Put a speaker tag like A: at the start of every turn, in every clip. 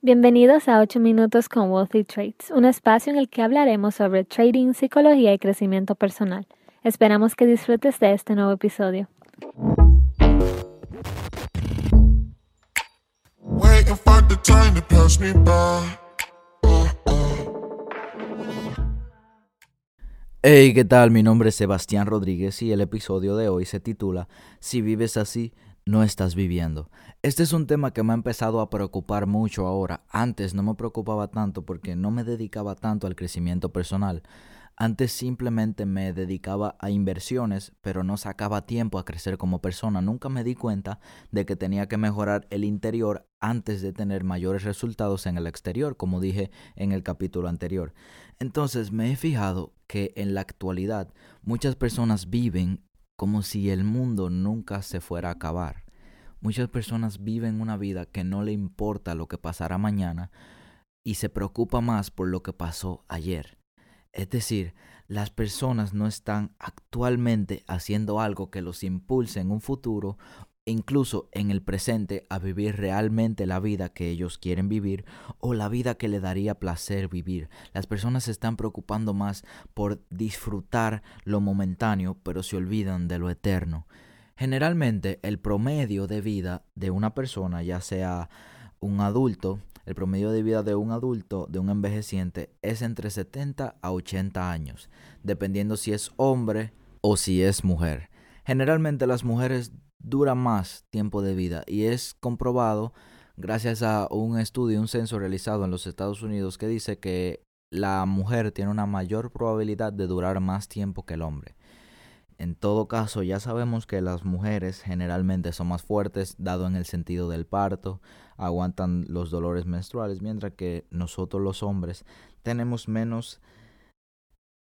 A: Bienvenidos a 8 minutos con Wealthy Trades, un espacio en el que hablaremos sobre trading, psicología y crecimiento personal. Esperamos que disfrutes de este nuevo episodio.
B: Hey, ¿qué tal? Mi nombre es Sebastián Rodríguez y el episodio de hoy se titula Si vives así, no estás viviendo. Este es un tema que me ha empezado a preocupar mucho ahora. Antes no me preocupaba tanto porque no me dedicaba tanto al crecimiento personal. Antes simplemente me dedicaba a inversiones, pero no sacaba tiempo a crecer como persona. Nunca me di cuenta de que tenía que mejorar el interior antes de tener mayores resultados en el exterior, como dije en el capítulo anterior. Entonces me he fijado que en la actualidad muchas personas viven como si el mundo nunca se fuera a acabar. Muchas personas viven una vida que no le importa lo que pasará mañana y se preocupa más por lo que pasó ayer. Es decir, las personas no están actualmente haciendo algo que los impulse en un futuro incluso en el presente a vivir realmente la vida que ellos quieren vivir o la vida que le daría placer vivir. Las personas se están preocupando más por disfrutar lo momentáneo, pero se olvidan de lo eterno. Generalmente el promedio de vida de una persona, ya sea un adulto, el promedio de vida de un adulto, de un envejeciente, es entre 70 a 80 años, dependiendo si es hombre o si es mujer. Generalmente las mujeres dura más tiempo de vida y es comprobado gracias a un estudio, un censo realizado en los Estados Unidos que dice que la mujer tiene una mayor probabilidad de durar más tiempo que el hombre. En todo caso, ya sabemos que las mujeres generalmente son más fuertes, dado en el sentido del parto, aguantan los dolores menstruales, mientras que nosotros los hombres tenemos menos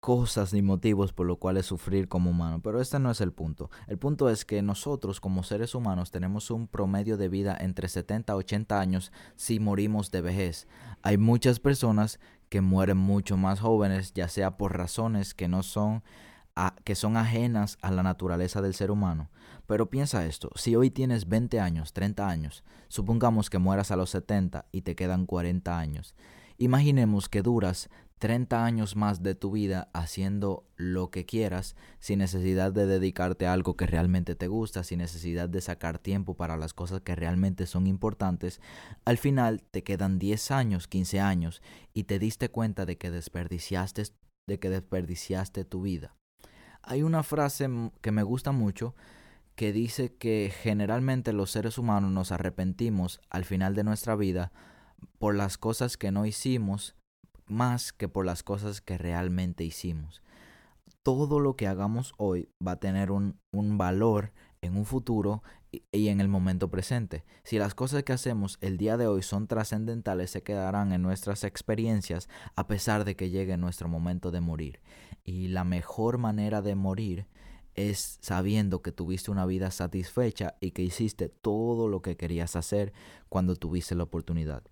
B: cosas ni motivos por los cuales sufrir como humano. Pero este no es el punto. El punto es que nosotros como seres humanos tenemos un promedio de vida entre 70 a 80 años si morimos de vejez. Hay muchas personas que mueren mucho más jóvenes, ya sea por razones que no son que son ajenas a la naturaleza del ser humano. Pero piensa esto, si hoy tienes 20 años, 30 años, supongamos que mueras a los 70 y te quedan 40 años. Imaginemos que duras 30 años más de tu vida haciendo lo que quieras sin necesidad de dedicarte a algo que realmente te gusta, sin necesidad de sacar tiempo para las cosas que realmente son importantes, al final te quedan 10 años, 15 años y te diste cuenta de que desperdiciaste de que desperdiciaste tu vida. Hay una frase que me gusta mucho que dice que generalmente los seres humanos nos arrepentimos al final de nuestra vida por las cosas que no hicimos más que por las cosas que realmente hicimos. Todo lo que hagamos hoy va a tener un, valor en un futuro y, en el momento presente. Si las cosas que hacemos el día de hoy son trascendentales, se quedarán en nuestras experiencias a pesar de que llegue nuestro momento de morir. Y la mejor manera de morir es sabiendo que tuviste una vida satisfecha y que hiciste todo lo que querías hacer cuando tuviste la oportunidad.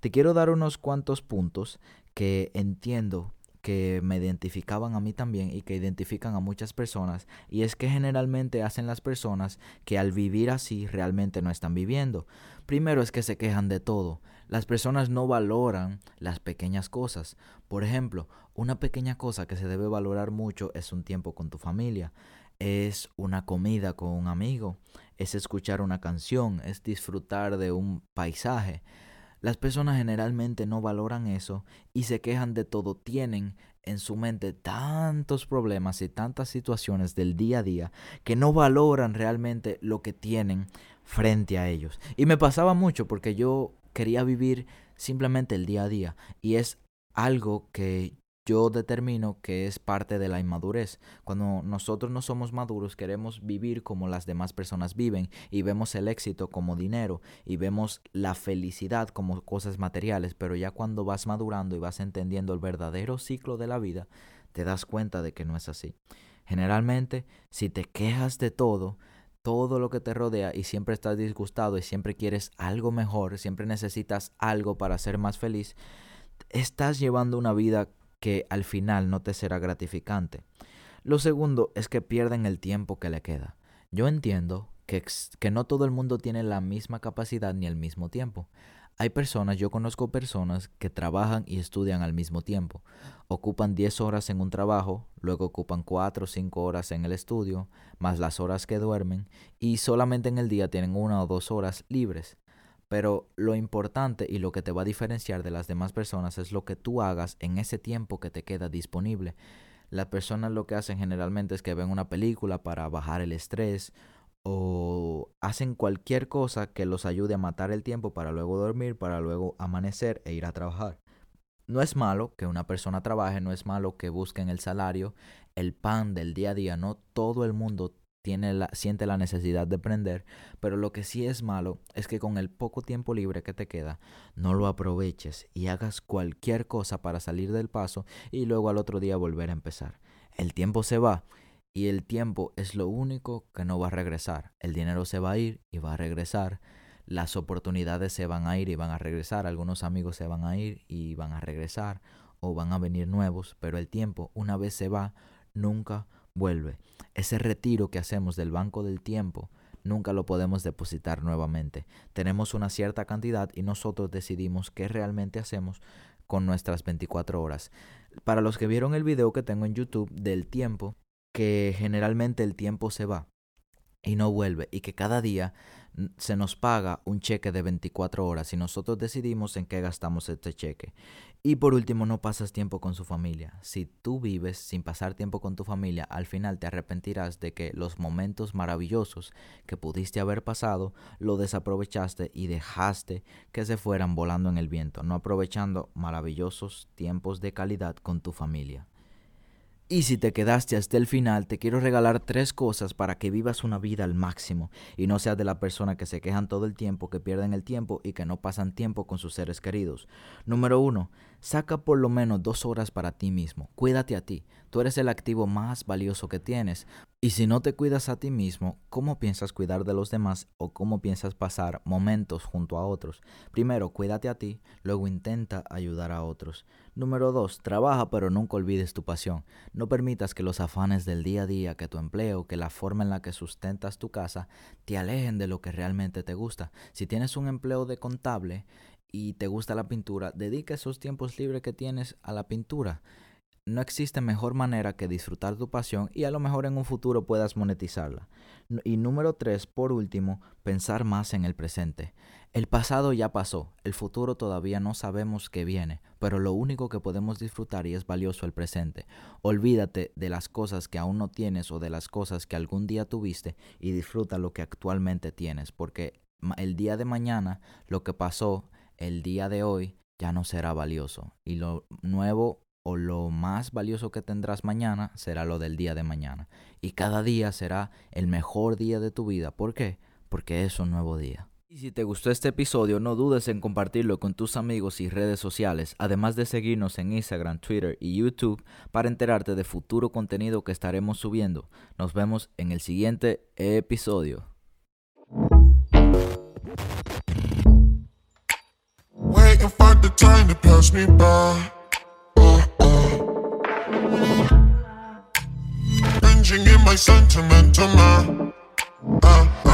B: Te quiero dar unos cuantos puntos que entiendo que me identificaban a mí también y que identifican a muchas personas y es que generalmente hacen las personas que al vivir así realmente no están viviendo. Primero es que se quejan de todo. Las personas no valoran las pequeñas cosas. Por ejemplo, una pequeña cosa que se debe valorar mucho es un tiempo con tu familia, es una comida con un amigo, es escuchar una canción, es disfrutar de un paisaje. Las personas generalmente no valoran eso y se quejan de todo. Tienen en su mente tantos problemas y tantas situaciones del día a día que no valoran realmente lo que tienen frente a ellos. Y me pasaba mucho porque yo quería vivir simplemente el día a día y es algo que yo determino que es parte de la inmadurez. Cuando nosotros no somos maduros, queremos vivir como las demás personas viven y vemos el éxito como dinero y vemos la felicidad como cosas materiales, pero ya cuando vas madurando y vas entendiendo el verdadero ciclo de la vida, te das cuenta de que no es así. Generalmente, si te quejas de todo, todo lo que te rodea y siempre estás disgustado y siempre quieres algo mejor, siempre necesitas algo para ser más feliz, estás llevando una vida que al final no te será gratificante. Lo segundo es que pierden el tiempo que le queda. Yo entiendo que, que no todo el mundo tiene la misma capacidad ni el mismo tiempo. Hay personas, yo conozco personas que trabajan y estudian al mismo tiempo. Ocupan 10 horas en un trabajo, luego ocupan 4 o 5 horas en el estudio, más las horas que duermen, y solamente en el día tienen una o dos horas libres. Pero lo importante y lo que te va a diferenciar de las demás personas es lo que tú hagas en ese tiempo que te queda disponible. Las personas lo que hacen generalmente es que ven una película para bajar el estrés o hacen cualquier cosa que los ayude a matar el tiempo para luego dormir, para luego amanecer e ir a trabajar. No es malo que una persona trabaje, no es malo que busquen el salario, el pan del día a día, no todo el mundo tiene la, siente la necesidad de aprender, pero lo que sí es malo es que con el poco tiempo libre que te queda, no lo aproveches y hagas cualquier cosa para salir del paso y luego al otro día volver a empezar. El tiempo se va y el tiempo es lo único que no va a regresar. El dinero se va a ir y va a regresar. Las oportunidades se van a ir y van a regresar. Algunos amigos se van a ir y van a regresar o van a venir nuevos, pero el tiempo una vez se va, nunca vuelve. Ese retiro que hacemos del banco del tiempo nunca lo podemos depositar nuevamente. Tenemos una cierta cantidad y nosotros decidimos qué realmente hacemos con nuestras 24 horas. Para los que vieron el video que tengo en YouTube del tiempo, que generalmente el tiempo se va y no vuelve y que cada día se nos paga un cheque de 24 horas y nosotros decidimos en qué gastamos este cheque. Y por último, no pasas tiempo con su familia. Si tú vives sin pasar tiempo con tu familia, al final te arrepentirás de que los momentos maravillosos que pudiste haber pasado lo desaprovechaste y dejaste que se fueran volando en el viento, no aprovechando maravillosos tiempos de calidad con tu familia. Y si te quedaste hasta el final, te quiero regalar tres cosas para que vivas una vida al máximo y no seas de la persona que se quejan todo el tiempo, que pierden el tiempo y que no pasan tiempo con sus seres queridos. Número uno, saca por lo menos dos horas para ti mismo. Cuídate a ti. Tú eres el activo más valioso que tienes. Y si no te cuidas a ti mismo, ¿cómo piensas cuidar de los demás o cómo piensas pasar momentos junto a otros? Primero, cuídate a ti, luego intenta ayudar a otros. Número dos, trabaja pero nunca olvides tu pasión. No permitas que los afanes del día a día, que tu empleo, que la forma en la que sustentas tu casa, te alejen de lo que realmente te gusta. Si tienes un empleo de contable y te gusta la pintura, dedica esos tiempos libres que tienes a la pintura no existe mejor manera que disfrutar tu pasión y a lo mejor en un futuro puedas monetizarla. Y número tres, por último, pensar más en el presente. El pasado ya pasó, el futuro todavía no sabemos qué viene, pero lo único que podemos disfrutar y es valioso el presente. Olvídate de las cosas que aún no tienes o de las cosas que algún día tuviste y disfruta lo que actualmente tienes, porque el día de mañana, lo que pasó el día de hoy, ya no será valioso. Y lo nuevo o lo más valioso que tendrás mañana será lo del día de mañana. Y cada día será el mejor día de tu vida. ¿Por qué? Porque es un nuevo día. Y si te gustó este episodio, no dudes en compartirlo con tus amigos y redes sociales, además de seguirnos en Instagram, Twitter y YouTube para enterarte de futuro contenido que estaremos subiendo. Nos vemos en el siguiente episodio. changing in my sentiment to my. Uh, uh.